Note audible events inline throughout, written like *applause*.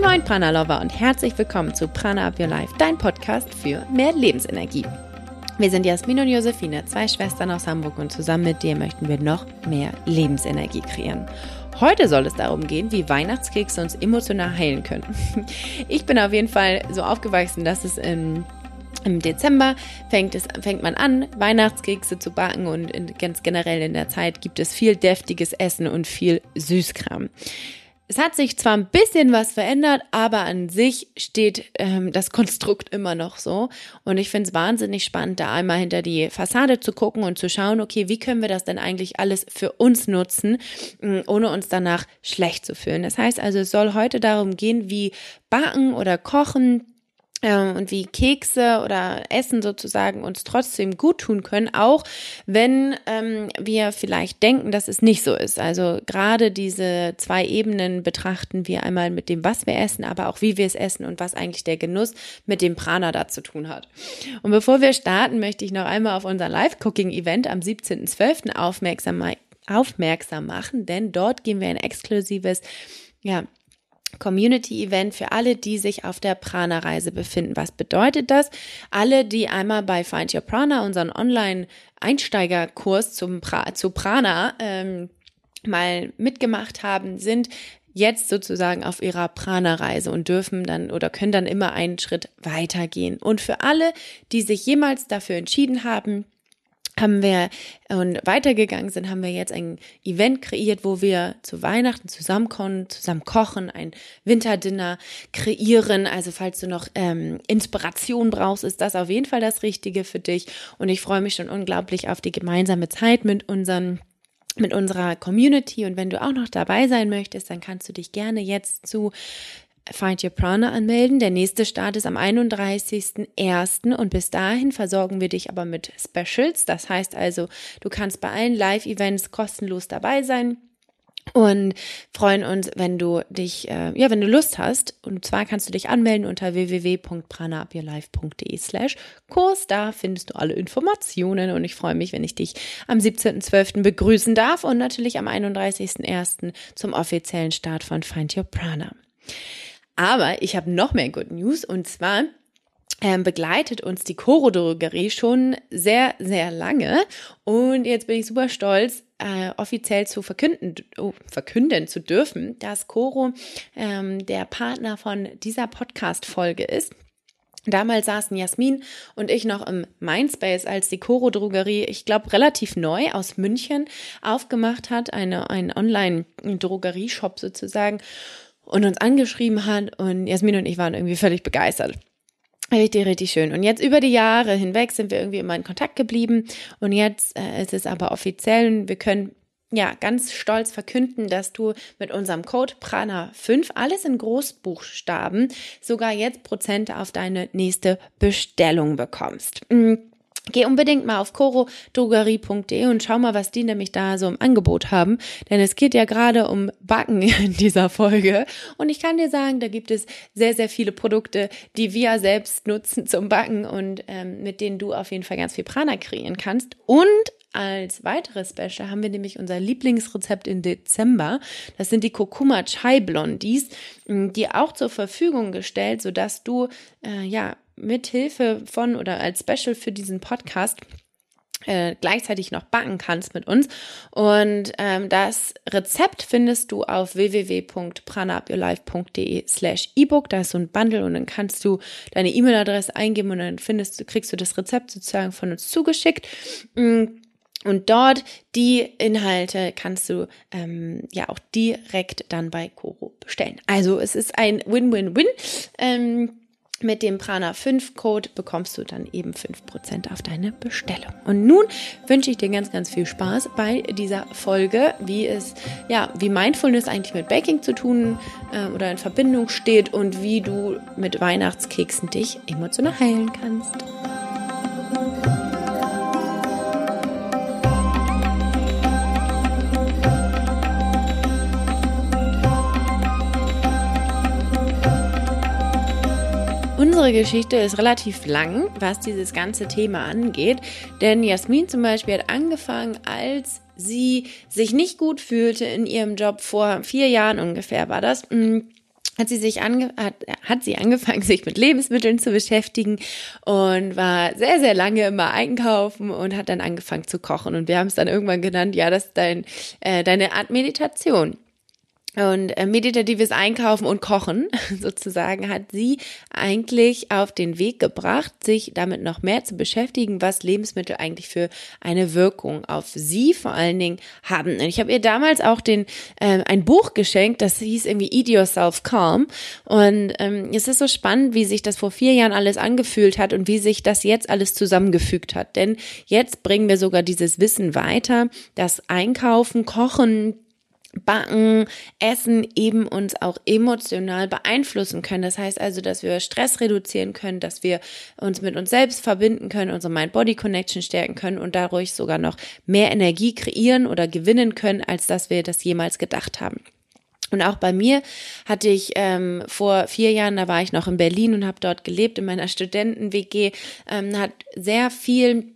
Moin Moin Prana Lover und herzlich willkommen zu Prana Up Your Life, dein Podcast für mehr Lebensenergie. Wir sind Jasmin und Josephine, zwei Schwestern aus Hamburg und zusammen mit dir möchten wir noch mehr Lebensenergie kreieren. Heute soll es darum gehen, wie Weihnachtskekse uns emotional heilen können. *laughs* Ich bin auf jeden Fall so aufgewachsen, dass es im im Dezember fängt, es, fängt man an, Weihnachtskekse zu backen und in, ganz generell in der Zeit gibt es viel deftiges Essen und viel Süßkram. Es hat sich zwar ein bisschen was verändert, aber an sich steht ähm, das Konstrukt immer noch so. Und ich finde es wahnsinnig spannend, da einmal hinter die Fassade zu gucken und zu schauen, okay, wie können wir das denn eigentlich alles für uns nutzen, ohne uns danach schlecht zu fühlen. Das heißt also, es soll heute darum gehen, wie Backen oder Kochen und wie Kekse oder Essen sozusagen uns trotzdem gut tun können, auch wenn ähm, wir vielleicht denken, dass es nicht so ist. Also gerade diese zwei Ebenen betrachten wir einmal mit dem, was wir essen, aber auch wie wir es essen und was eigentlich der Genuss mit dem Prana da zu tun hat. Und bevor wir starten, möchte ich noch einmal auf unser Live-Cooking-Event am 17.12. aufmerksam, aufmerksam machen, denn dort gehen wir ein exklusives ja, Community-Event für alle, die sich auf der Prana-Reise befinden. Was bedeutet das? Alle, die einmal bei Find Your Prana, unseren Online-Einsteigerkurs zum pra zu Prana, ähm, mal mitgemacht haben, sind jetzt sozusagen auf ihrer Prana-Reise und dürfen dann oder können dann immer einen Schritt weitergehen. Und für alle, die sich jemals dafür entschieden haben, haben wir und weitergegangen sind, haben wir jetzt ein Event kreiert, wo wir zu Weihnachten zusammenkommen, zusammen kochen, ein Winterdinner kreieren. Also falls du noch ähm, Inspiration brauchst, ist das auf jeden Fall das Richtige für dich. Und ich freue mich schon unglaublich auf die gemeinsame Zeit mit unseren mit unserer Community und wenn du auch noch dabei sein möchtest, dann kannst du dich gerne jetzt zu Find Your Prana anmelden. Der nächste Start ist am 31.01. und bis dahin versorgen wir dich aber mit Specials. Das heißt also, du kannst bei allen Live-Events kostenlos dabei sein und freuen uns, wenn du dich, äh, ja, wenn du Lust hast. Und zwar kannst du dich anmelden unter www.pranaupyourlife.de slash Kurs. Da findest du alle Informationen und ich freue mich, wenn ich dich am 17.12. begrüßen darf und natürlich am 31.01. zum offiziellen Start von Find Your Prana. Aber ich habe noch mehr Good News und zwar ähm, begleitet uns die Coro Drogerie schon sehr, sehr lange. Und jetzt bin ich super stolz, äh, offiziell zu verkünden, oh, verkünden zu dürfen, dass Coro ähm, der Partner von dieser Podcast-Folge ist. Damals saßen Jasmin und ich noch im Mindspace, als die Coro Drogerie, ich glaube, relativ neu aus München aufgemacht hat, eine, ein Online-Drogerieshop sozusagen und uns angeschrieben hat und Jasmin und ich waren irgendwie völlig begeistert. Richtig, richtig schön. Und jetzt über die Jahre hinweg sind wir irgendwie immer in Kontakt geblieben und jetzt äh, ist es aber offiziell und wir können ja, ganz stolz verkünden, dass du mit unserem Code Prana5 alles in Großbuchstaben sogar jetzt Prozente auf deine nächste Bestellung bekommst. Geh unbedingt mal auf chorodrogerie.de und schau mal, was die nämlich da so im Angebot haben. Denn es geht ja gerade um Backen *laughs* in dieser Folge. Und ich kann dir sagen, da gibt es sehr, sehr viele Produkte, die wir selbst nutzen zum Backen und ähm, mit denen du auf jeden Fall ganz viel Prana kreieren kannst. Und als weiteres Special haben wir nämlich unser Lieblingsrezept im Dezember. Das sind die Kurkuma Chai Blondies, die auch zur Verfügung gestellt, sodass du äh, ja mit Hilfe von oder als Special für diesen Podcast äh, gleichzeitig noch backen kannst mit uns. Und ähm, das Rezept findest du auf www.pranaupyourlife.de slash ebook. Da ist so ein Bundle und dann kannst du deine E-Mail-Adresse eingeben und dann findest du, kriegst du das Rezept sozusagen von uns zugeschickt. Mm, und dort die Inhalte kannst du ähm, ja auch direkt dann bei Coro bestellen. Also es ist ein Win-Win-Win. Ähm, mit dem Prana 5 Code bekommst du dann eben 5% auf deine Bestellung. Und nun wünsche ich dir ganz, ganz viel Spaß bei dieser Folge, wie es, ja, wie Mindfulness eigentlich mit Baking zu tun äh, oder in Verbindung steht und wie du mit Weihnachtskeksen dich emotional heilen kannst. Unsere Geschichte ist relativ lang, was dieses ganze Thema angeht, denn Jasmin zum Beispiel hat angefangen, als sie sich nicht gut fühlte in ihrem Job vor vier Jahren ungefähr war das. Mm, hat sie sich ange hat, hat sie angefangen, *laughs* sich mit Lebensmitteln zu beschäftigen und war sehr, sehr lange immer einkaufen und hat dann angefangen zu kochen. Und wir haben es dann irgendwann genannt, ja, das ist dein, äh, deine Art Meditation. Und äh, meditatives Einkaufen und Kochen *laughs* sozusagen hat sie eigentlich auf den Weg gebracht, sich damit noch mehr zu beschäftigen, was Lebensmittel eigentlich für eine Wirkung auf sie vor allen Dingen haben. Und ich habe ihr damals auch den äh, ein Buch geschenkt, das hieß irgendwie Eat Yourself Calm. Und ähm, es ist so spannend, wie sich das vor vier Jahren alles angefühlt hat und wie sich das jetzt alles zusammengefügt hat. Denn jetzt bringen wir sogar dieses Wissen weiter, dass Einkaufen, Kochen, Backen, Essen eben uns auch emotional beeinflussen können. Das heißt also, dass wir Stress reduzieren können, dass wir uns mit uns selbst verbinden können, unsere Mind-Body-Connection stärken können und dadurch sogar noch mehr Energie kreieren oder gewinnen können, als dass wir das jemals gedacht haben. Und auch bei mir hatte ich ähm, vor vier Jahren, da war ich noch in Berlin und habe dort gelebt in meiner Studenten-WG, ähm, hat sehr viel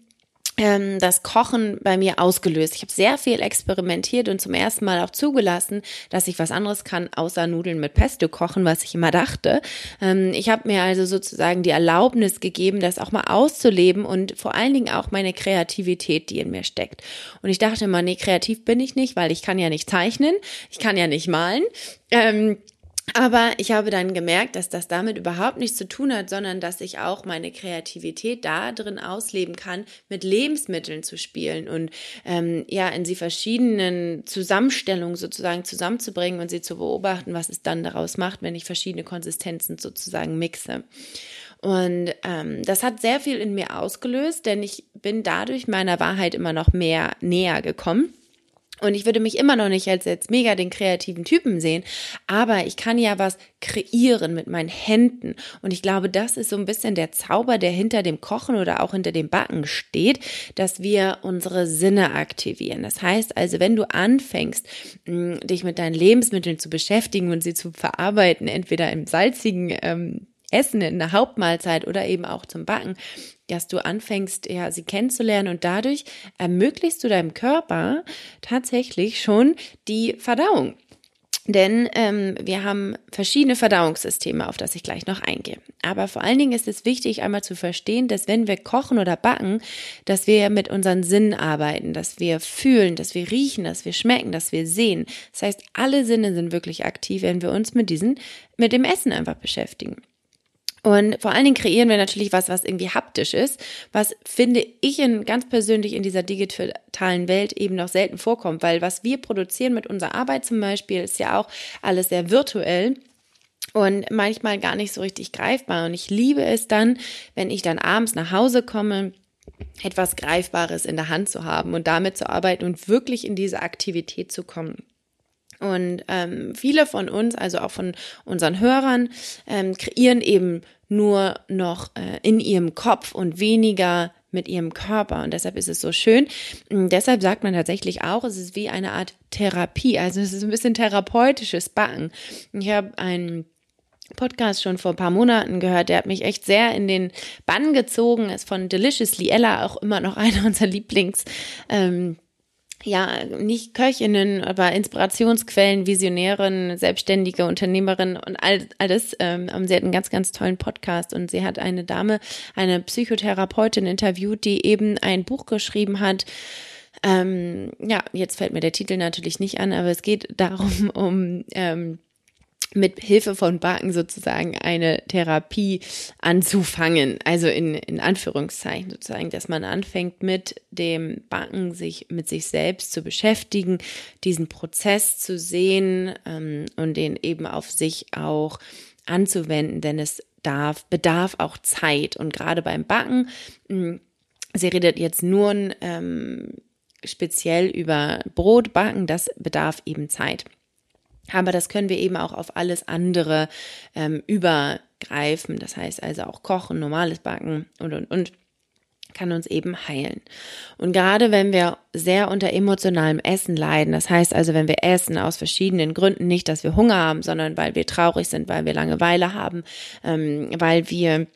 das Kochen bei mir ausgelöst. Ich habe sehr viel experimentiert und zum ersten Mal auch zugelassen, dass ich was anderes kann, außer Nudeln mit Pesto kochen, was ich immer dachte. Ähm, ich habe mir also sozusagen die Erlaubnis gegeben, das auch mal auszuleben und vor allen Dingen auch meine Kreativität, die in mir steckt. Und ich dachte immer, nee, kreativ bin ich nicht, weil ich kann ja nicht zeichnen, ich kann ja nicht malen. Ähm, aber ich habe dann gemerkt, dass das damit überhaupt nichts zu tun hat, sondern dass ich auch meine Kreativität da drin ausleben kann, mit Lebensmitteln zu spielen und ähm, ja, in sie verschiedenen Zusammenstellungen sozusagen zusammenzubringen und sie zu beobachten, was es dann daraus macht, wenn ich verschiedene Konsistenzen sozusagen mixe. Und ähm, das hat sehr viel in mir ausgelöst, denn ich bin dadurch meiner Wahrheit immer noch mehr näher gekommen. Und ich würde mich immer noch nicht als jetzt mega den kreativen Typen sehen, aber ich kann ja was kreieren mit meinen Händen. Und ich glaube, das ist so ein bisschen der Zauber, der hinter dem Kochen oder auch hinter dem Backen steht, dass wir unsere Sinne aktivieren. Das heißt also, wenn du anfängst, dich mit deinen Lebensmitteln zu beschäftigen und sie zu verarbeiten, entweder im salzigen ähm, Essen in der Hauptmahlzeit oder eben auch zum Backen, dass du anfängst, ja, sie kennenzulernen und dadurch ermöglichst du deinem Körper tatsächlich schon die Verdauung. Denn ähm, wir haben verschiedene Verdauungssysteme, auf das ich gleich noch eingehe. Aber vor allen Dingen ist es wichtig, einmal zu verstehen, dass wenn wir kochen oder backen, dass wir mit unseren Sinnen arbeiten, dass wir fühlen, dass wir riechen, dass wir schmecken, dass wir sehen. Das heißt, alle Sinne sind wirklich aktiv, wenn wir uns mit diesen, mit dem Essen einfach beschäftigen. Und vor allen Dingen kreieren wir natürlich was, was irgendwie haptisch ist, was finde ich in, ganz persönlich in dieser digitalen Welt eben noch selten vorkommt, weil was wir produzieren mit unserer Arbeit zum Beispiel ist ja auch alles sehr virtuell und manchmal gar nicht so richtig greifbar. Und ich liebe es dann, wenn ich dann abends nach Hause komme, etwas Greifbares in der Hand zu haben und damit zu arbeiten und wirklich in diese Aktivität zu kommen. Und ähm, viele von uns, also auch von unseren Hörern, ähm, kreieren eben nur noch äh, in ihrem Kopf und weniger mit ihrem Körper. Und deshalb ist es so schön. Und deshalb sagt man tatsächlich auch, es ist wie eine Art Therapie. Also es ist ein bisschen therapeutisches Backen. Ich habe einen Podcast schon vor ein paar Monaten gehört, der hat mich echt sehr in den Bann gezogen, ist von Deliciously Ella auch immer noch *laughs* einer unserer Lieblings ähm, ja, nicht Köchinnen, aber Inspirationsquellen, Visionärin, selbstständige Unternehmerin und all, alles. Ähm, sie hat einen ganz, ganz tollen Podcast und sie hat eine Dame, eine Psychotherapeutin interviewt, die eben ein Buch geschrieben hat. Ähm, ja, jetzt fällt mir der Titel natürlich nicht an, aber es geht darum, *laughs* um ähm, mit Hilfe von Baken sozusagen eine Therapie anzufangen. Also in, in Anführungszeichen sozusagen, dass man anfängt mit dem Backen sich mit sich selbst zu beschäftigen, diesen Prozess zu sehen ähm, und den eben auf sich auch anzuwenden, denn es darf, bedarf auch Zeit. Und gerade beim Backen, mh, hm, sie redet jetzt nur ähm, speziell über Brot backen, das bedarf eben Zeit. Aber das können wir eben auch auf alles andere ähm, übergreifen. Das heißt also auch Kochen, normales Backen und, und, und kann uns eben heilen. Und gerade wenn wir sehr unter emotionalem Essen leiden, das heißt also, wenn wir essen aus verschiedenen Gründen, nicht, dass wir Hunger haben, sondern weil wir traurig sind, weil wir Langeweile haben, ähm, weil wir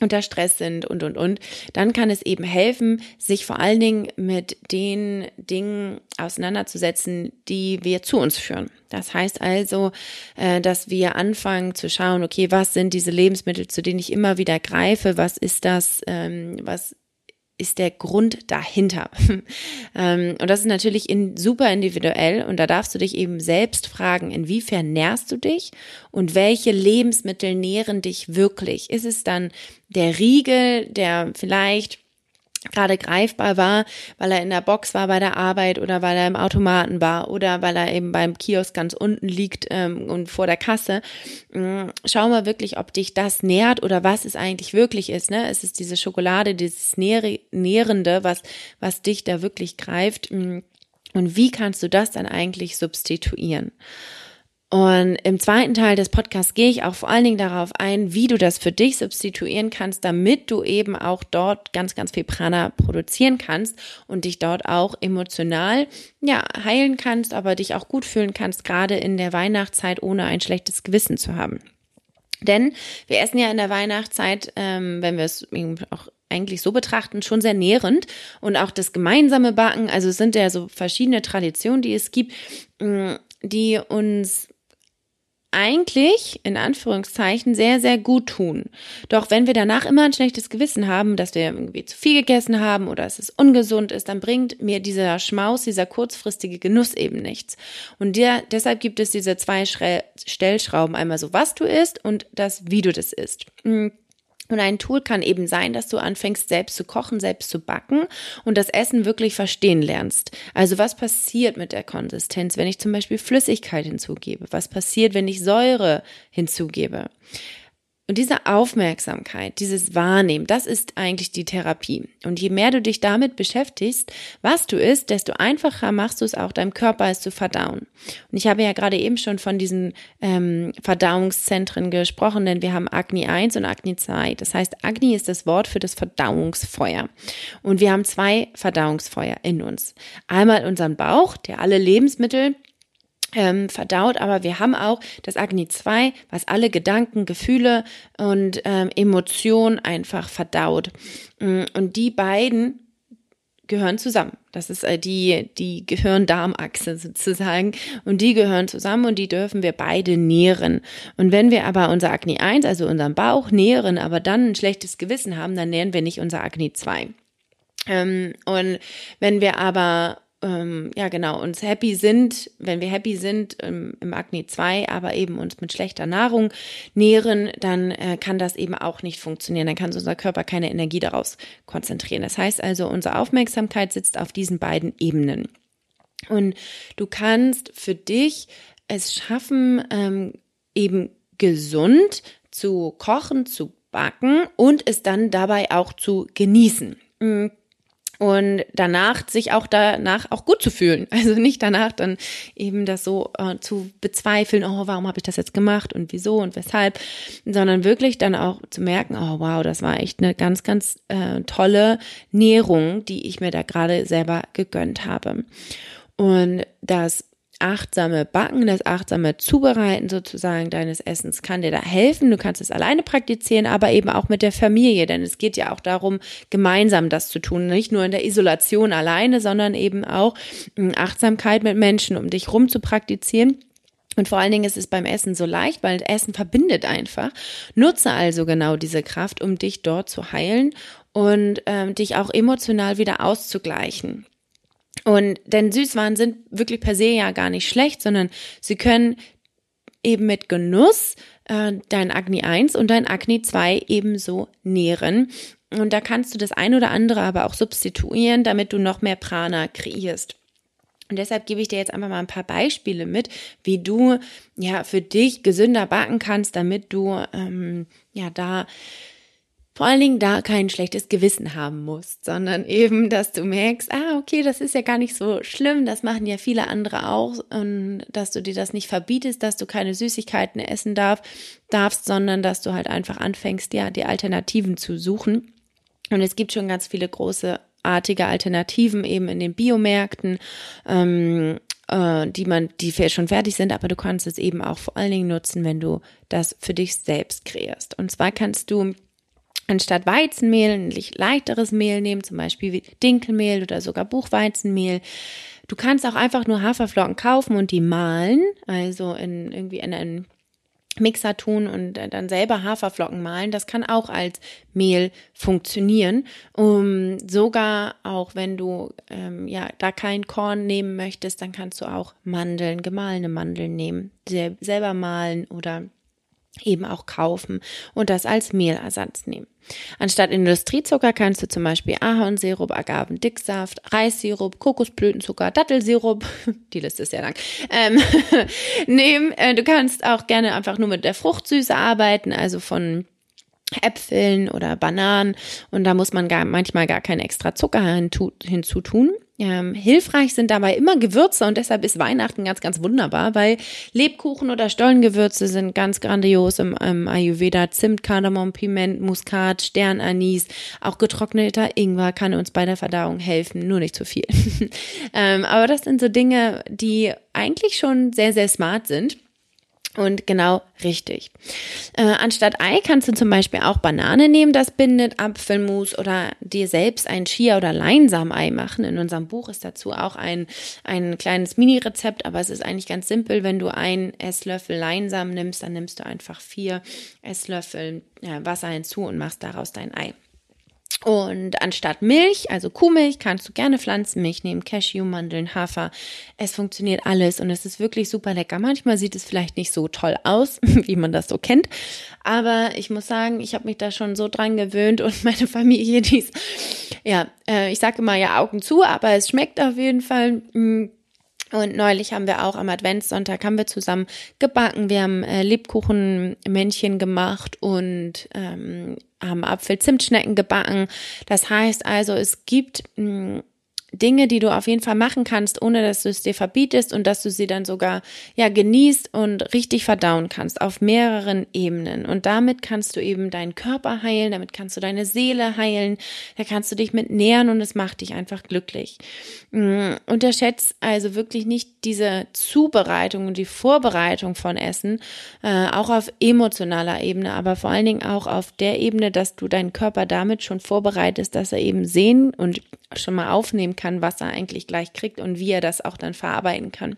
unter Stress sind und, und, und, dann kann es eben helfen, sich vor allen Dingen mit den Dingen auseinanderzusetzen, die wir zu uns führen. Das heißt also, äh, dass wir anfangen zu schauen, okay, was sind diese Lebensmittel, zu denen ich immer wieder greife? Was ist das, ähm, was ist der Grund dahinter? *laughs* Ähm, und das ist natürlich in, super individuell und da darfst du dich eben selbst fragen, inwiefern nährst du dich und welche Lebensmittel nähren dich wirklich? Ist es dann der Riegel, der vielleicht gerade greifbar war, weil er in der Box war bei der Arbeit oder weil er im Automaten war oder weil er eben beim Kiosk ganz unten liegt ähm, und vor der Kasse. Ähm, schau mal wirklich, ob dich das nährt oder was es eigentlich wirklich ist. Ne? Es ist diese Schokolade, dieses Nährende, was, was dich da wirklich greift. Mm, und wie kannst du das dann eigentlich substituieren? Und im zweiten Teil des Podcasts gehe ich auch vor allen Dingen darauf ein, wie du das für dich substituieren kannst, damit du eben auch dort ganz, ganz viel Prana produzieren kannst und dich dort auch emotional, ja, heilen kannst, aber dich auch gut fühlen kannst, gerade in der Weihnachtszeit, ohne ein schlechtes Gewissen zu haben. Denn wir essen ja in der Weihnachtszeit, ähm, wenn wir es auch eigentlich so betrachten, schon sehr nährend und auch das gemeinsame Backen, also es sind ja so verschiedene Traditionen, die es gibt, mm, die uns eigentlich in Anführungszeichen sehr, sehr gut tun. Doch wenn wir danach immer ein schlechtes Gewissen haben, dass wir irgendwie zu viel gegessen haben oder dass es ungesund ist, dann bringt mir dieser Schmaus, dieser kurzfristige Genuss eben nichts. Und der, deshalb gibt es diese zwei Stellschrauben, einmal so, was du isst und das, wie du das isst. Hm. Und ein Tool kann eben sein, dass du anfängst, selbst zu kochen, selbst zu backen und das Essen wirklich verstehen lernst. Also was passiert mit der Konsistenz, wenn ich zum Beispiel Flüssigkeit hinzugebe? Was passiert, wenn ich Säure hinzugebe? Und diese Aufmerksamkeit, dieses Wahrnehmen, das ist eigentlich die Therapie. Und je mehr du dich damit beschäftigst, was du isst, desto einfacher machst du es auch deinem Körper, es zu verdauen. Und ich habe ja gerade eben schon von diesen ähm, Verdauungszentren gesprochen, denn wir haben Agni 1 und Agni 2. Das heißt, Agni ist das Wort für das Verdauungsfeuer. Und wir haben zwei Verdauungsfeuer in uns. Einmal unseren Bauch, der alle Lebensmittel ähm, verdaut, aber wir haben auch das Agni 2, was alle Gedanken, Gefühle und ähm, Emotionen einfach verdaut. Mm, und die beiden gehören zusammen. Das ist äh, die, die Gehirn-Darm-Achse sozusagen. Und die gehören zusammen und die dürfen wir beide nähren. Und wenn wir aber unser Agni 1, also unseren Bauch nähren, aber dann ein schlechtes Gewissen haben, dann nähren wir nicht unser Agni 2. Ähm, und wenn wir aber ähm, ja genau, uns happy sind, wenn wir happy sind ähm, im Agni 2, aber eben uns mit schlechter Nahrung nähren, dann äh, kann das eben auch nicht funktionieren. Dann kann unser Körper keine Energie daraus konzentrieren. Das heißt also, unsere Aufmerksamkeit sitzt auf diesen beiden Ebenen. Und du kannst für dich es schaffen, ähm, eben gesund zu kochen, zu backen und es dann dabei auch zu genießen. Mhm und danach sich auch danach auch gut zu fühlen. *laughs* Also nicht danach dann eben das so äh, zu bezweifeln, oh, warum habe ich das jetzt gemacht und wieso und weshalb, sondern wirklich dann auch zu merken, oh wow, das war echt eine ganz, ganz äh, tolle Nährung, die ich mir da gerade selber gegönnt habe. Und das achtsame Backen, das achtsame Zubereiten sozusagen deines Essens kann dir da helfen. Du kannst es alleine praktizieren, aber eben auch mit der Familie, denn es geht ja auch darum, gemeinsam das zu tun, nicht nur in der Isolation alleine, sondern eben auch hm, Achtsamkeit mit Menschen, um dich rum zu praktizieren. Und vor allen Dingen ist es beim Essen so leicht, weil Essen verbindet einfach. Nutze also genau diese Kraft, um dich dort zu heilen und ähm, dich auch emotional wieder auszugleichen. Und denn Süßwaren sind wirklich per se ja gar nicht schlecht, sondern sie können eben mit Genuss äh, dein Agni 1 und dein Agni 2 ebenso nähren. Und da kannst du das ein oder andere aber auch substituieren, damit du noch mehr Prana kreierst. Und deshalb gebe ich dir jetzt einfach mal ein paar Beispiele mit, wie du ja für dich gesünder backen kannst, damit du ähm, ja da vor allen Dingen da kein schlechtes Gewissen haben musst, sondern eben, dass du merkst, ah, okay, das ist ja gar nicht so schlimm, das machen ja viele andere auch und dass du dir das nicht verbietest, dass du keine Süßigkeiten essen darf, darfst, sondern dass du halt einfach anfängst, ja, die Alternativen zu suchen. Und es gibt schon ganz viele große artige Alternativen eben in den Biomärkten, ähm, äh, die man, die schon fertig sind, aber du kannst es eben auch vor allen Dingen nutzen, wenn du das für dich selbst kreierst. Und zwar kannst du anstatt Weizenmehl ein leichteres Mehl nehmen, zum Beispiel Dinkelmehl oder sogar Buchweizenmehl. Du kannst auch einfach nur Haferflocken kaufen und die mahlen, also in irgendwie in einen Mixer tun und dann selber Haferflocken mahlen. Das kann auch als Mehl funktionieren. Um, sogar auch wenn du ähm, ja da kein Korn nehmen möchtest, dann kannst du auch Mandeln, gemahlene Mandeln nehmen, selber mahlen oder eben auch kaufen und das als Mehlersatz nehmen. Anstatt Industriezucker kannst du zum Beispiel Ahornsirup, Agavendicksaft, Reissirup, Kokosblütenzucker, Dattelsirup, *laughs* die Liste ist sehr lang, ähm, *laughs* nehmen. Äh, du kannst auch gerne einfach nur mit der Fruchtsüße arbeiten, also von Äpfeln oder Bananen und da muss man gar manchmal gar keinen extra Zucker hinzutun. Ähm, hilfreich sind dabei immer Gewürze und deshalb ist Weihnachten ganz, ganz wunderbar, weil Lebkuchen oder Stollengewürze sind ganz grandios im, im Ayurveda. Zimt, Kardamom, Piment, Muskat, Sternanis, auch getrockneter Ingwer kann uns bei der Verdauung helfen, nur nicht zu viel. *laughs* ähm, aber das sind so Dinge, die eigentlich schon sehr, sehr smart sind. Und genau richtig. Äh, anstatt Ei kannst du zum Beispiel auch Banane nehmen, das bindet Apfelmus oder dir selbst ein Chia- oder Leinsamei machen. In unserem Buch ist dazu auch ein, ein kleines Mini-Rezept, aber es ist eigentlich ganz simpel. Wenn du einen Esslöffel Leinsamen nimmst, dann nimmst du einfach vier Esslöffel ja, Wasser hinzu und machst daraus dein Ei. Und anstatt Milch, also Kuhmilch, kannst du gerne Pflanzenmilch nehmen, Cashew, Mandeln, Hafer. Es funktioniert alles und es ist wirklich super lecker. Manchmal sieht es vielleicht nicht so toll aus, *laughs* wie man das so kennt. Aber ich muss sagen, ich habe mich da schon so dran gewöhnt und *laughs* meine Familie, die ist, ja, äh, ich sage immer ja Augen zu, aber es schmeckt auf jeden Fall. Mm, und neulich haben wir auch am Adventssonntag haben wir zusammen gebacken. Wir haben äh, Lebkuchenmännchen gemacht und ähm, haben Apfel-Zimtschnecken gebacken. Das heißt also, es gibt mh, mm, Dinge, die du auf jeden Fall machen kannst, ohne dass du es dir verbietest und dass du sie dann sogar ja genießt und richtig verdauen kannst auf mehreren Ebenen. Und damit kannst du eben deinen Körper heilen, damit kannst du deine Seele heilen, da kannst du dich mit nähern und es macht dich einfach glücklich. Mm, unterschätzt also wirklich nicht diese Zubereitung und die Vorbereitung von Essen, äh, auch auf emotionaler Ebene, aber vor allen Dingen auch auf der Ebene, dass du deinen Körper damit schon vorbereitest, dass er eben sehen und schon mal aufnehmen kann, was er eigentlich gleich kriegt und wie er das auch dann verarbeiten kann.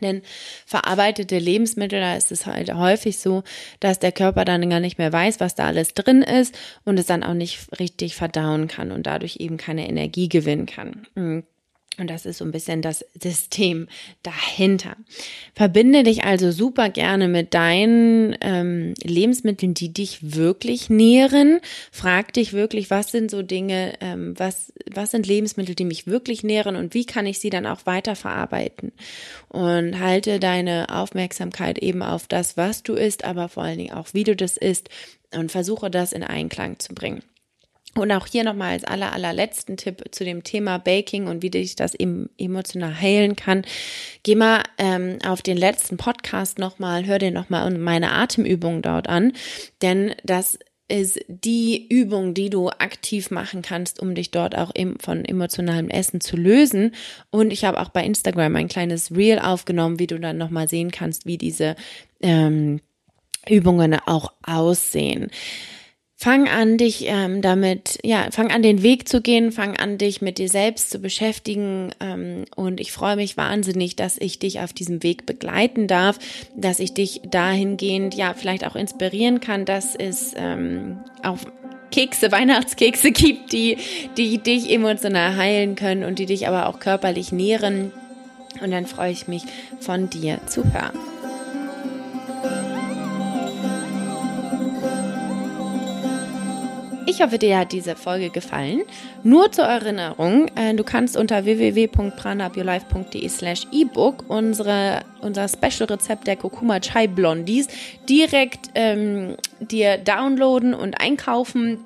Denn verarbeitete Lebensmittel, da ist es halt häufig so, dass der Körper dann gar nicht mehr weiß, was da alles drin ist und es dann auch nicht richtig verdauen kann und dadurch eben keine Energie gewinnen kann. Und das ist so ein bisschen das System dahinter. Verbinde dich also super gerne mit deinen ähm, Lebensmitteln, die dich wirklich nähren. Frag dich wirklich, was sind so Dinge, ähm, was, was sind Lebensmittel, die mich wirklich nähren und wie kann ich sie dann auch weiterverarbeiten? Und halte deine Aufmerksamkeit eben auf das, was du isst, aber vor allen Dingen auch, wie du das isst und versuche das in Einklang zu bringen. Und auch hier nochmal als aller, allerletzten Tipp zu dem Thema Baking und wie dich das eben emotional heilen kann. Geh mal ähm, auf den letzten Podcast nochmal, hör dir nochmal meine Atemübungen dort an, denn das ist die Übung, die du aktiv machen kannst, um dich dort auch von emotionalem Essen zu lösen. Und ich habe auch bei Instagram ein kleines Reel aufgenommen, wie du dann nochmal sehen kannst, wie diese ähm, Übungen auch aussehen. Fang an, dich ähm, damit, ja, fang an, den Weg zu gehen, fang an, dich mit dir selbst zu beschäftigen. Ähm, und ich freue mich wahnsinnig, dass ich dich auf diesem Weg begleiten darf, dass ich dich dahingehend, ja, vielleicht auch inspirieren kann, dass es ähm, auch Kekse, *laughs* Weihnachtskekse gibt, die, die dich emotional heilen können und die dich aber auch körperlich nähren. Und dann freue ich mich, von dir zu hören. Ich hoffe, dir hat diese Folge gefallen. Nur zur Erinnerung, äh, du kannst unter www.pranaupyourlife.de slash ebook unsere, unser Special-Rezept der Kurkuma Chai Blondies direkt ähm, dir downloaden und einkaufen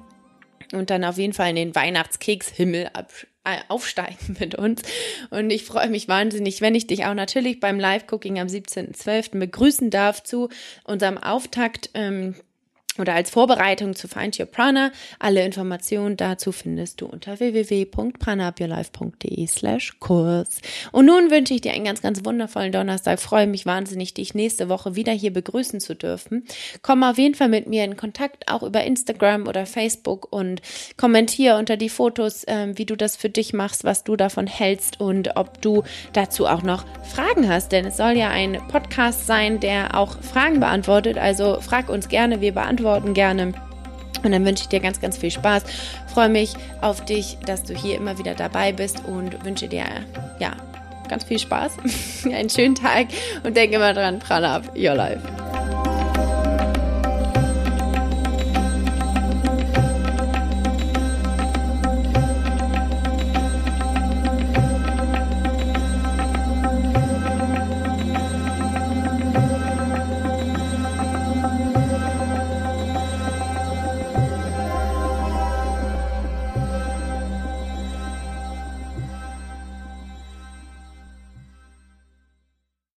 und dann auf jeden Fall in den Weihnachtskekshimmel ab, äh, aufsteigen *laughs* mit uns. Und ich freue mich wahnsinnig, wenn ich dich auch natürlich beim Live-Cooking am 17.12. begrüßen darf zu unserem Auftakt. Ähm, oder als Vorbereitung zu Find Your Prana. Alle Informationen dazu findest du unter www.pranaupyourlife.de slash Kurs. Und nun wünsche ich dir einen ganz, ganz wundervollen Donnerstag. freue mich wahnsinnig, dich nächste Woche wieder hier begrüßen zu dürfen. Komm auf jeden Fall mit mir in Kontakt, auch über Instagram oder Facebook und kommentiere unter die Fotos, äh, wie du das für dich machst, was du davon hältst und ob du dazu auch noch Fragen hast. Denn es soll ja ein Podcast sein, der auch Fragen beantwortet. Also frag uns gerne, wir beantworten beantworten gerne. Und dann wünsche ich dir ganz, ganz viel Spaß. Freue mich auf dich, dass du hier immer wieder dabei bist und wünsche dir, ja, ganz viel Spaß, *laughs* einen schönen Tag und denke immer dran, Prana up your life.